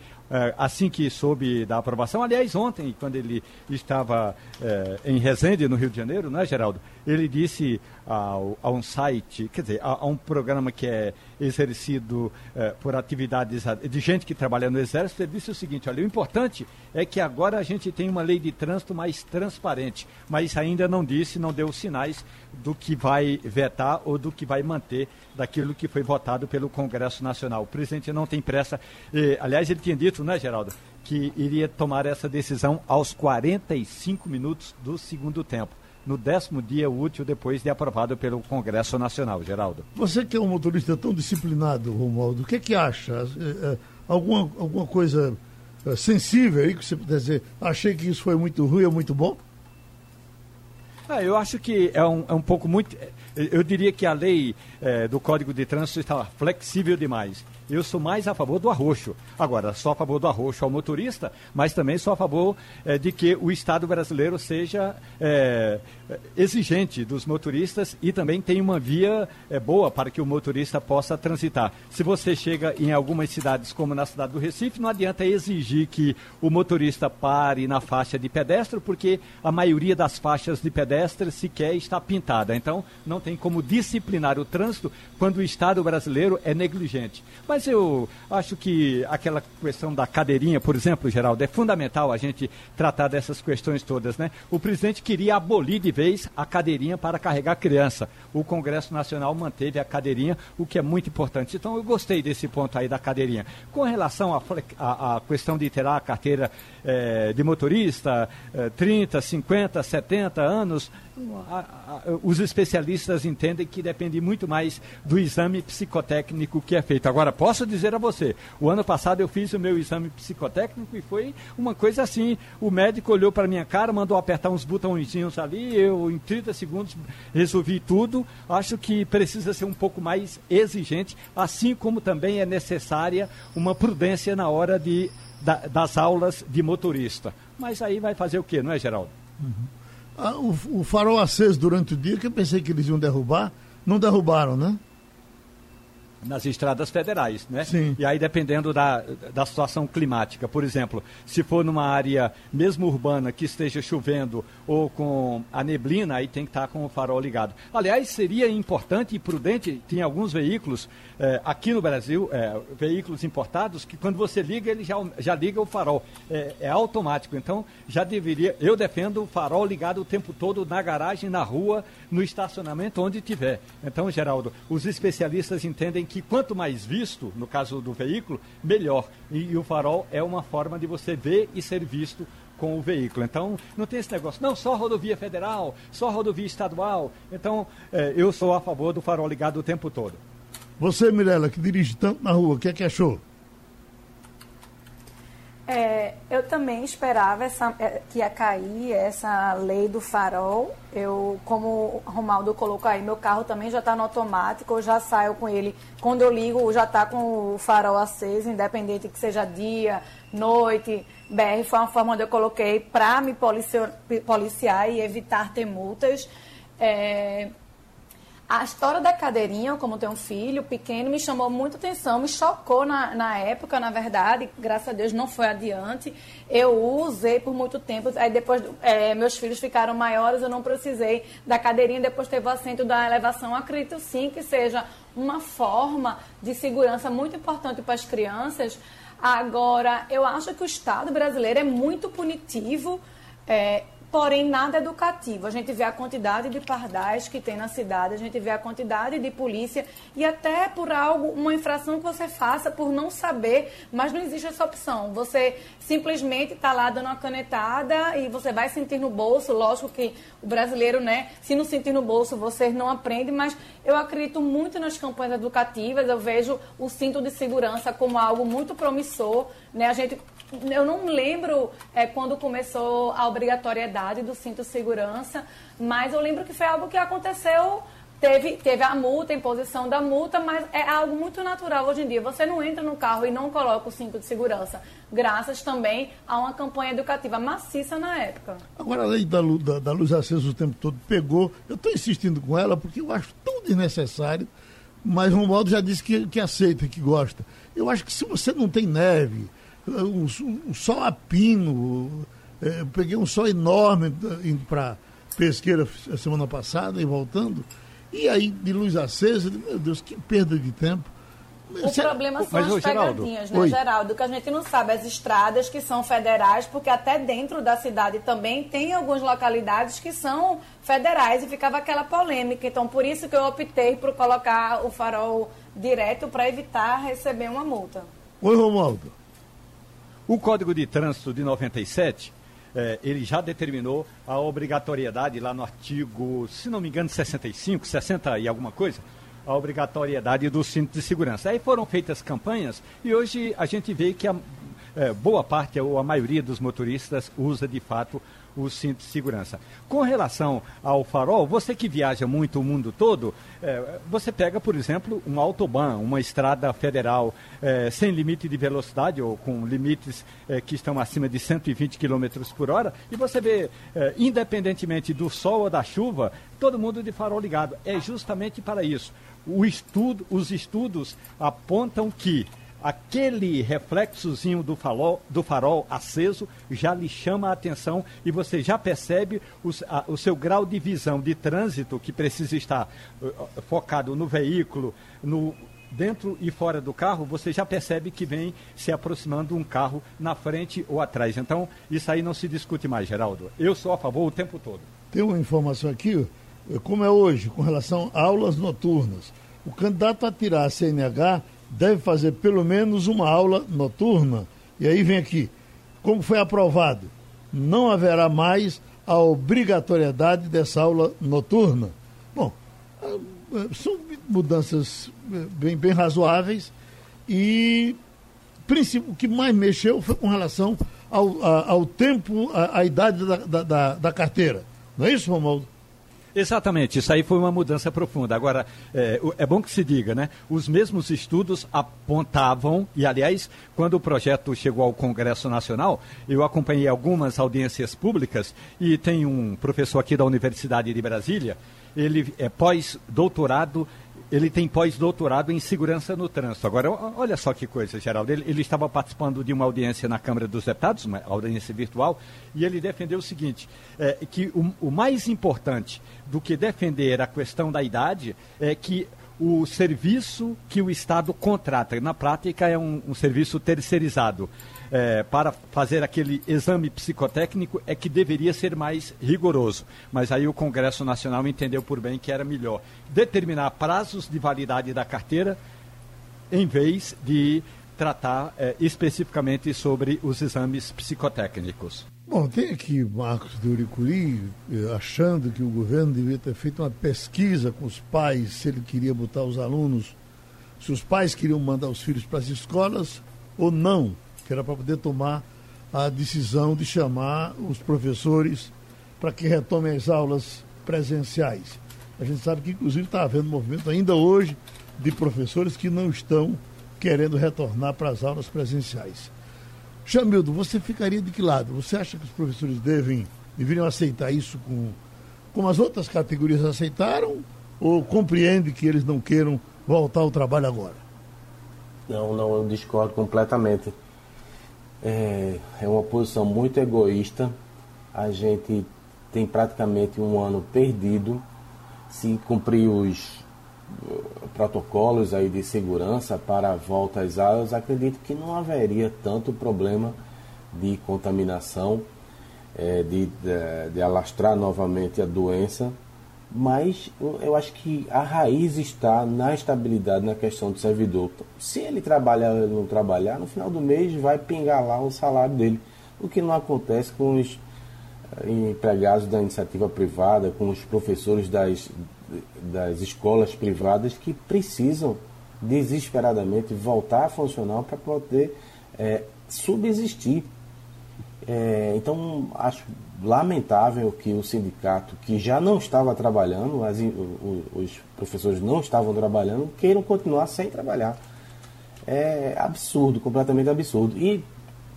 assim que soube da aprovação, aliás, ontem, quando ele estava é, em Resende, no Rio de Janeiro, né, Geraldo? Ele disse ao, a um site, quer dizer, a, a, um programa que é exercido é, por atividades de gente que trabalha no Exército, ele disse o seguinte: olha, o importante é que agora a gente tem uma lei de trânsito mais transparente, mas ainda não disse, não deu sinais do que vai vetar ou do que vai manter daquilo que foi votado pelo Congresso Nacional. O presidente não tem pressa. Aliás, ele tinha dito, né, Geraldo, que iria tomar essa decisão aos 45 minutos do segundo tempo. No décimo dia útil depois de aprovado pelo Congresso Nacional, Geraldo. Você que é um motorista tão disciplinado, Romualdo, o que é que acha? É, é, alguma, alguma coisa é, sensível aí que você puder dizer? Achei que isso foi muito ruim ou muito bom? Ah, eu acho que é um, é um pouco muito. Eu diria que a lei é, do Código de Trânsito está flexível demais. Eu sou mais a favor do arroxo. Agora, sou a favor do arroxo ao motorista, mas também sou a favor é, de que o Estado brasileiro seja é, exigente dos motoristas e também tenha uma via é, boa para que o motorista possa transitar. Se você chega em algumas cidades, como na cidade do Recife, não adianta exigir que o motorista pare na faixa de pedestre, porque a maioria das faixas de pedestre sequer está pintada. Então, não tem como disciplinar o trânsito quando o Estado brasileiro é negligente. Mas eu acho que aquela questão da cadeirinha, por exemplo, Geraldo, é fundamental a gente tratar dessas questões todas, né? O presidente queria abolir de vez a cadeirinha para carregar criança. O Congresso Nacional manteve a cadeirinha, o que é muito importante. Então eu gostei desse ponto aí da cadeirinha. Com relação à questão de ter a carteira é, de motorista, é, 30, 50, 70 anos, os especialistas entendem que depende muito mais do exame psicotécnico que é feito. Agora, posso dizer a você, o ano passado eu fiz o meu exame psicotécnico e foi uma coisa assim, o médico olhou para minha cara, mandou apertar uns botõezinhos ali, eu em 30 segundos resolvi tudo. Acho que precisa ser um pouco mais exigente, assim como também é necessária uma prudência na hora de da, das aulas de motorista. Mas aí vai fazer o quê, não é, Geraldo? Uhum. Ah, o, o, farol aceso durante o dia, que eu pensei que eles iam derrubar, não derrubaram, né? Nas estradas federais, né? Sim. E aí dependendo da, da situação climática, por exemplo, se for numa área mesmo urbana que esteja chovendo ou com a neblina, aí tem que estar com o farol ligado. Aliás, seria importante e prudente, tem alguns veículos é, aqui no Brasil, é, veículos importados, que quando você liga, ele já, já liga o farol. É, é automático, então já deveria, eu defendo o farol ligado o tempo todo na garagem, na rua, no estacionamento, onde tiver. Então, Geraldo, os especialistas entendem que que quanto mais visto, no caso do veículo, melhor. E, e, o farol é uma forma de você ver e ser visto com o veículo. Então, não tem esse negócio, não, só rodovia federal, só rodovia estadual. Então, é, eu sou a favor do farol ligado o tempo todo. Você, Mirella, que dirige tanto na rua, o que é que achou? É, eu também esperava essa, é, que ia cair essa lei do farol. Eu, como o Romaldo colocou aí, meu carro também já está no automático, eu já saio com ele. Quando eu ligo, já está com o farol aceso, independente que seja dia, noite. BR foi uma forma onde eu coloquei para me policiar, policiar, e evitar ter multas. É, a história da cadeirinha, como tem um filho pequeno, me chamou muita atenção, me chocou na, na época, na verdade, graças a Deus não foi adiante. Eu usei por muito tempo, aí depois é, meus filhos ficaram maiores, eu não precisei da cadeirinha, depois teve o assento da elevação. Acredito sim que seja uma forma de segurança muito importante para as crianças. Agora, eu acho que o Estado brasileiro é muito punitivo. É, porém nada educativo. A gente vê a quantidade de pardais que tem na cidade, a gente vê a quantidade de polícia e até por algo, uma infração que você faça por não saber, mas não existe essa opção. Você simplesmente está lá dando uma canetada e você vai sentir no bolso. Lógico que o brasileiro, né, se não sentir no bolso, você não aprende, mas eu acredito muito nas campanhas educativas. Eu vejo o cinto de segurança como algo muito promissor. Né? A gente eu não lembro é, quando começou a obrigatoriedade do cinto de segurança, mas eu lembro que foi algo que aconteceu. Teve, teve a multa, a imposição da multa, mas é algo muito natural hoje em dia. Você não entra no carro e não coloca o cinto de segurança, graças também a uma campanha educativa maciça na época. Agora, a lei da, da, da luz acesa o tempo todo pegou. Eu estou insistindo com ela porque eu acho tão desnecessário, mas Romualdo já disse que, que aceita, que gosta. Eu acho que se você não tem neve, um, um sol a pino. É, peguei um sol enorme indo para pesqueira a semana passada e voltando. E aí, de luz acesa, meu Deus, que perda de tempo. O problema são Mas, as pegadinhas, né, Oi. Geraldo? Que a gente não sabe as estradas que são federais, porque até dentro da cidade também tem algumas localidades que são federais e ficava aquela polêmica. Então, por isso que eu optei por colocar o farol direto para evitar receber uma multa. Oi, Romualdo. O Código de Trânsito de 97, eh, ele já determinou a obrigatoriedade lá no artigo, se não me engano, 65, 60 e alguma coisa, a obrigatoriedade do cinto de segurança. Aí foram feitas campanhas e hoje a gente vê que a, é, boa parte ou a maioria dos motoristas usa de fato o cinto de segurança. Com relação ao farol, você que viaja muito o mundo todo, é, você pega, por exemplo, um autobahn, uma estrada federal é, sem limite de velocidade ou com limites é, que estão acima de 120 km por hora, e você vê, independentemente do sol ou da chuva, todo mundo de farol ligado. É justamente para isso. Estudo, os estudos apontam que aquele reflexozinho do farol, do farol aceso já lhe chama a atenção e você já percebe a, o seu grau de visão de trânsito que precisa estar uh, focado no veículo, no dentro e fora do carro, você já percebe que vem se aproximando um carro na frente ou atrás. Então, isso aí não se discute mais, Geraldo. Eu sou a favor o tempo todo. Tem uma informação aqui, como é hoje, com relação a aulas noturnas. O candidato a tirar a CNH deve fazer pelo menos uma aula noturna. E aí vem aqui, como foi aprovado, não haverá mais a obrigatoriedade dessa aula noturna. Bom, são mudanças eh, bem, bem razoáveis e o que mais mexeu foi com relação ao, ao tempo, à idade da, da, da carteira. Não é isso, Romualdo? Exatamente, isso aí foi uma mudança profunda. Agora, é, é, bom que se diga, né? Os mesmos estudos apontavam, e aliás, quando o projeto chegou ao Congresso Nacional, eu acompanhei algumas audiências públicas e tem um professor aqui da Universidade de Brasília, ele é pós-doutorado ele tem pós-doutorado em segurança no trânsito. Agora, olha só que coisa, Geraldo. Ele, ele, estava participando de uma audiência na Câmara dos Deputados, uma audiência virtual, e ele defendeu o seguinte: é, que o, o mais importante do que defender a questão da idade é que o serviço que o Estado contrata, na prática é um, um serviço terceirizado, é, para fazer aquele exame psicotécnico é que deveria ser mais rigoroso. Mas aí o Congresso Nacional entendeu por bem que era melhor determinar prazos de validade da carteira em vez de tratar é, especificamente sobre os exames psicotécnicos. Bom, tem aqui Marcos Duricuri eh, achando que o governo devia ter feito uma pesquisa com os pais se ele queria botar os alunos, se os pais queriam mandar os filhos para as escolas ou não que era para poder tomar a decisão de chamar os professores para que retomem as aulas presenciais. A gente sabe que, inclusive, está havendo movimento ainda hoje de professores que não estão querendo retornar para as aulas presenciais. Chamildo, você ficaria de que lado? Você acha que os professores devem, deveriam aceitar isso com, como as outras categorias aceitaram? Ou compreende que eles não queiram voltar ao trabalho agora? Não, não, eu discordo completamente é, é uma posição muito egoísta. A gente tem praticamente um ano perdido. Se cumprir os protocolos aí de segurança para volta às aulas, acredito que não haveria tanto problema de contaminação, é, de, de, de alastrar novamente a doença mas eu acho que a raiz está na estabilidade na questão do servidor. Se ele trabalhar ou não trabalhar, no final do mês vai pingar lá o salário dele. O que não acontece com os eh, empregados da iniciativa privada, com os professores das, das escolas privadas que precisam desesperadamente voltar a funcionar para poder é, subsistir. É, então, acho lamentável que o sindicato, que já não estava trabalhando, as, os professores não estavam trabalhando, queiram continuar sem trabalhar. É absurdo, completamente absurdo. E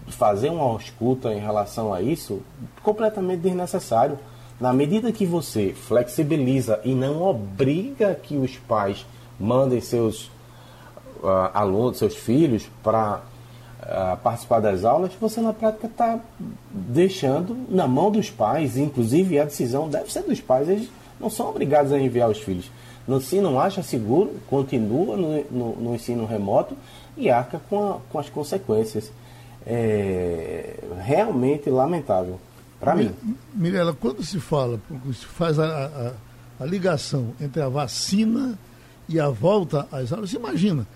fazer uma escuta em relação a isso, completamente desnecessário. Na medida que você flexibiliza e não obriga que os pais mandem seus uh, alunos, seus filhos para a participar das aulas, você na prática está deixando na mão dos pais, inclusive a decisão deve ser dos pais, eles não são obrigados a enviar os filhos. No, se não acha seguro, continua no, no, no ensino remoto e arca com, a, com as consequências. É realmente lamentável para mim. Mirela, quando se fala, se faz a, a, a, ligação entre a vacina e a volta às aulas, imagina,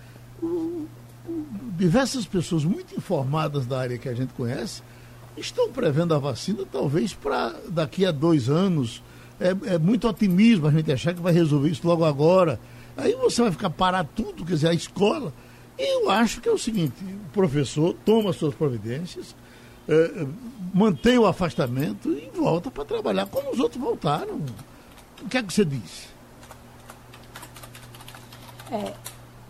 diversas pessoas muito informadas da área que a gente conhece estão prevendo a vacina talvez para daqui a dois anos. É, é, muito otimismo a gente achar que vai resolver isso logo agora. Aí você vai ficar parar tudo, quer dizer, a escola. E eu acho que é o seguinte: o professor toma suas providências, é, mantém o afastamento e volta para trabalhar, como os outros voltaram. O que é que você diz? É,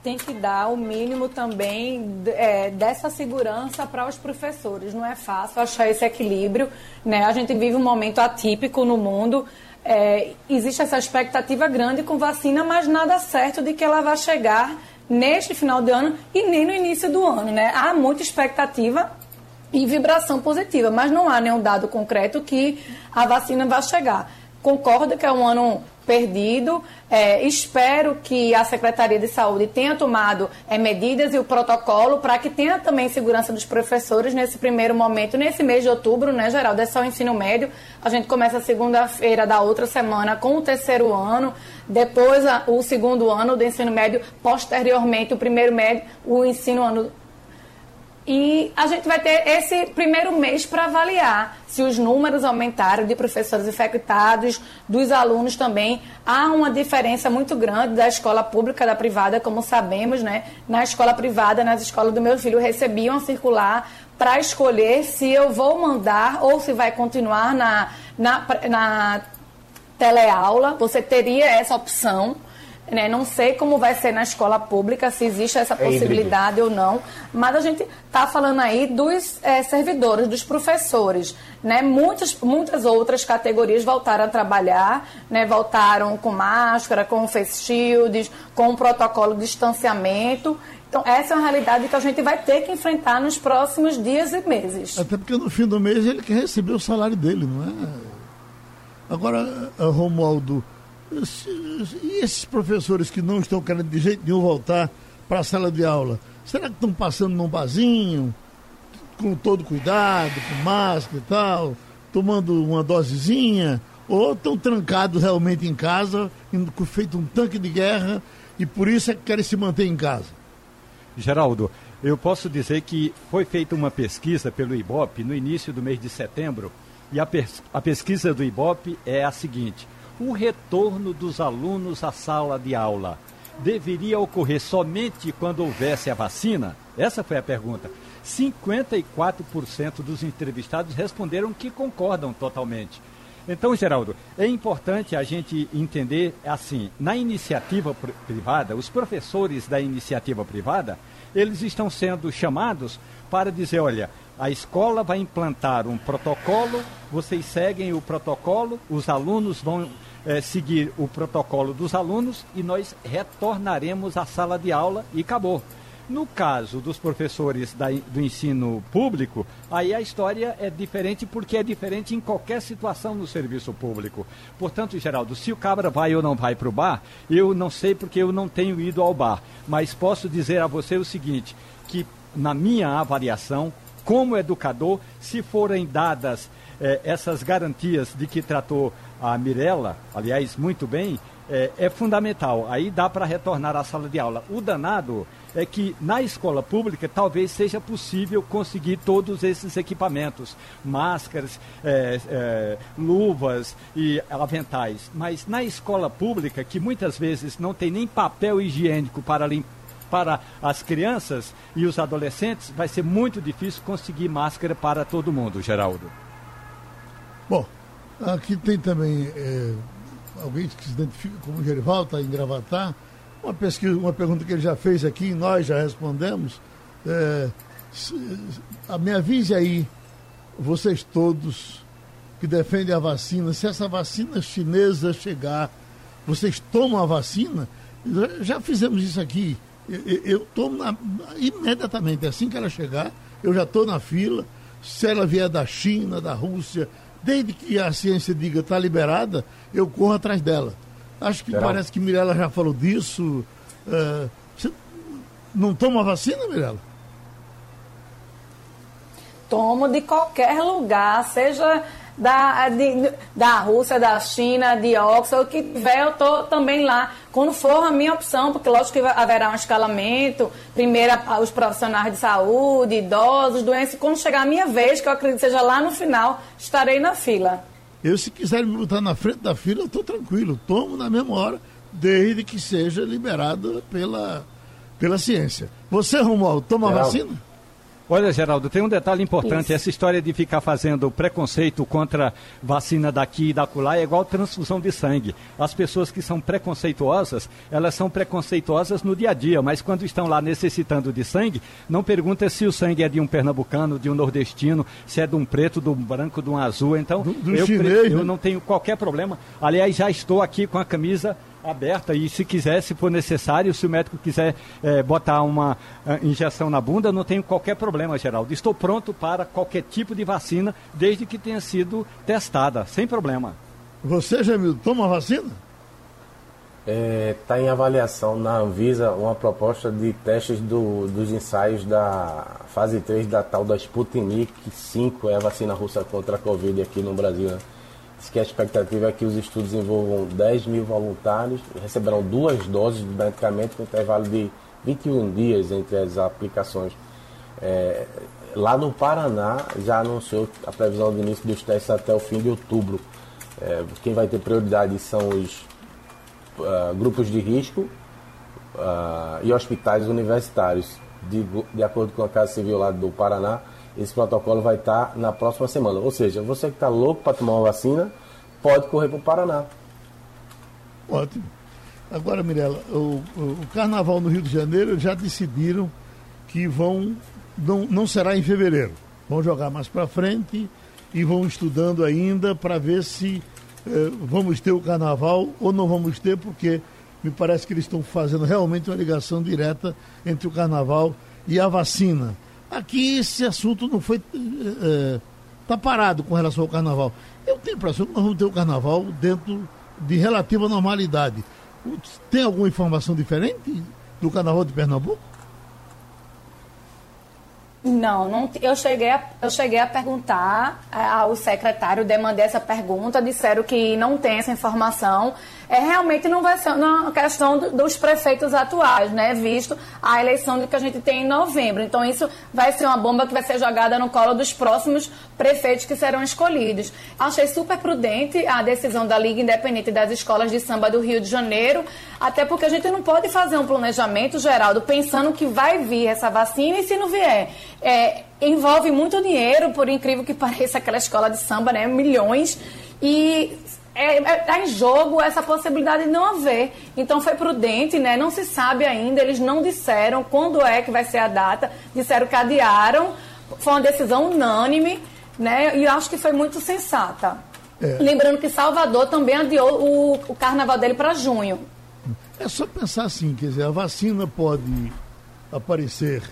tem que dar o mínimo também é, dessa segurança para os professores. Não é fácil achar esse equilíbrio. Né? A gente vive um momento atípico no mundo. É, existe essa expectativa grande com vacina, mas nada certo de que ela vai chegar neste final de ano e nem no início do ano. Né? Há muita expectativa e vibração positiva, mas não há nenhum dado concreto que a vacina vai chegar. Concordo que é um ano perdido. É, espero que a Secretaria de Saúde tenha tomado é, medidas e o protocolo para que tenha também segurança dos professores nesse primeiro momento, nesse mês de outubro, né, Geraldo? É só o ensino médio. A gente começa segunda-feira da outra semana com o terceiro ano, depois a, o segundo ano do ensino médio, posteriormente o primeiro médio, o ensino ano e a gente vai ter esse primeiro mês para avaliar se os números aumentaram de professores infectados, dos alunos também. Há uma diferença muito grande da escola pública da privada, como sabemos, né? Na escola privada, nas escolas do meu filho, recebiam circular para escolher se eu vou mandar ou se vai continuar na, na, na teleaula. Você teria essa opção. Né? Não sei como vai ser na escola pública, se existe essa é possibilidade é ou não, mas a gente está falando aí dos é, servidores, dos professores. Né? Muitas, muitas outras categorias voltaram a trabalhar, né? voltaram com máscara, com face shields, com um protocolo de distanciamento. Então, essa é uma realidade que a gente vai ter que enfrentar nos próximos dias e meses. Até porque no fim do mês ele quer receber o salário dele, não é? Agora, Romualdo, e esses professores que não estão querendo de jeito nenhum voltar para a sala de aula, será que estão passando num barzinho, com todo cuidado, com máscara e tal, tomando uma dosezinha, ou estão trancados realmente em casa, feito um tanque de guerra, e por isso é que querem se manter em casa? Geraldo, eu posso dizer que foi feita uma pesquisa pelo IBOP no início do mês de setembro, e a, pes a pesquisa do IBOP é a seguinte: o retorno dos alunos à sala de aula deveria ocorrer somente quando houvesse a vacina? Essa foi a pergunta. 54% dos entrevistados responderam que concordam totalmente. Então, Geraldo, é importante a gente entender assim, na iniciativa privada, os professores da iniciativa privada, eles estão sendo chamados para dizer, olha, a escola vai implantar um protocolo, vocês seguem o protocolo, os alunos vão é, seguir o protocolo dos alunos e nós retornaremos à sala de aula e acabou. No caso dos professores da, do ensino público, aí a história é diferente porque é diferente em qualquer situação no serviço público. Portanto, Geraldo, se o cabra vai ou não vai para o bar, eu não sei porque eu não tenho ido ao bar. Mas posso dizer a você o seguinte, que na minha avaliação, como educador, se forem dadas eh, essas garantias de que tratou a Mirella, aliás, muito bem, é, é fundamental. Aí dá para retornar à sala de aula. O danado é que na escola pública talvez seja possível conseguir todos esses equipamentos, máscaras, é, é, luvas e aventais. Mas na escola pública, que muitas vezes não tem nem papel higiênico para limpar para as crianças e os adolescentes, vai ser muito difícil conseguir máscara para todo mundo, Geraldo. Bom, Aqui tem também é, alguém que se identifica como Gerival, está em Gravatar. Uma pesquisa, uma pergunta que ele já fez aqui, e nós já respondemos. É, a me avise aí, vocês todos que defendem a vacina, se essa vacina chinesa chegar, vocês tomam a vacina? Já fizemos isso aqui. Eu, na, imediatamente, assim que ela chegar, eu já estou na fila. Se ela vier da China, da Rússia, Desde que a ciência diga está liberada, eu corro atrás dela. Acho que Será? parece que Mirella já falou disso. Uh, você não toma vacina, Mirella? Tomo de qualquer lugar, seja da, de, da Rússia, da China, de Oxford, o que tiver, eu estou também lá. Quando for a minha opção, porque lógico que haverá um escalamento, primeiro os profissionais de saúde, idosos, doenças, quando chegar a minha vez, que eu acredito que seja lá no final, estarei na fila. Eu, se quiserem me botar na frente da fila, eu estou tranquilo, tomo na mesma hora, desde que seja liberado pela, pela ciência. Você, Romualdo, toma Geraldo. vacina? Olha, Geraldo, tem um detalhe importante. Isso. Essa história de ficar fazendo preconceito contra vacina daqui e da acolá é igual transfusão de sangue. As pessoas que são preconceituosas, elas são preconceituosas no dia a dia, mas quando estão lá necessitando de sangue, não pergunta se o sangue é de um pernambucano, de um nordestino, se é de um preto, de um branco, de um azul. Então, Do- do eu, pre- chinês, eu né? não tenho qualquer problema. Aliás, já estou aqui com a camisa aberta e se quiser, se for necessário, se o médico quiser eh, botar uma ah, injeção na bunda, não tenho qualquer problema, Geraldo. Estou pronto para qualquer tipo de vacina, desde que tenha sido testada, sem problema. Você, Jamil, toma vacina? Está em avaliação na Anvisa uma proposta de testes do- dos ensaios da fase 3 da tal da Sputnik 5, é a vacina russa contra a Covid aqui no Brasil. Né? Diz que a expectativa é que os estudos envolvam 10 mil voluntários, receberão duas doses de medicamento com intervalo de 21 dias entre as aplicações. É, lá no Paraná já anunciou a previsão de início dos testes até o fim de outubro. É, quem vai ter prioridade são os ah, grupos de risco ah, e hospitais universitários. De, de acordo com a Casa Civil lá do Paraná, esse protocolo vai estar na próxima semana. Ou seja, você que está louco para tomar uma vacina, pode correr para o Paraná. Ótimo. Agora, Mirella, o, o- o carnaval no Rio de Janeiro já decidiram que vão não, não será em fevereiro. Vão jogar mais para frente e vão estudando ainda para ver se eh, vamos ter o carnaval ou não vamos ter, porque me parece que eles estão fazendo realmente uma ligação direta entre o carnaval e a vacina. Aqui esse assunto não foi. Está parado com relação ao carnaval. Eu tenho a impressão que nós vamos ter o carnaval dentro de relativa normalidade. Tem alguma informação diferente do carnaval de Pernambuco? Não, não eu, cheguei a, eu cheguei a perguntar eh, ao secretário, demandei essa pergunta, disseram que não tem essa informação. É, realmente não vai ser uma questão do- dos prefeitos atuais, né? Visto a eleição que a gente tem em novembro. Então, isso vai ser uma bomba que vai ser jogada no colo dos próximos prefeitos que serão escolhidos. Achei super prudente a decisão da Liga Independente das Escolas de Samba do Rio de Janeiro, até porque a gente não pode fazer um planejamento, Geraldo, pensando que vai vir essa vacina e se não vier. É, envolve muito dinheiro, por incrível que pareça, aquela escola de samba, né? Milhões. E é, é, tá em jogo essa possibilidade de não haver. Então foi prudente, né? Não se sabe ainda, eles não disseram quando é que vai ser a data, disseram que adiaram. Foi uma decisão unânime, né? E acho que foi muito sensata. É. Lembrando que Salvador também adiou o, o carnaval dele para junho. É só pensar assim, quer dizer, a vacina pode aparecer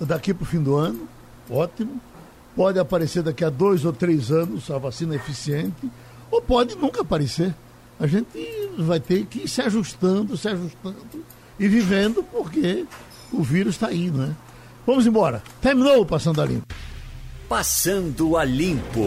daqui para o fim do ano, ótimo. Pode aparecer daqui a dois ou três anos, a vacina eficiente, ou pode nunca aparecer. A gente vai ter que ir se ajustando, se ajustando e vivendo, porque o vírus está aí, não é? Vamos embora. Terminou o Passando a Limpo. Passando a Limpo.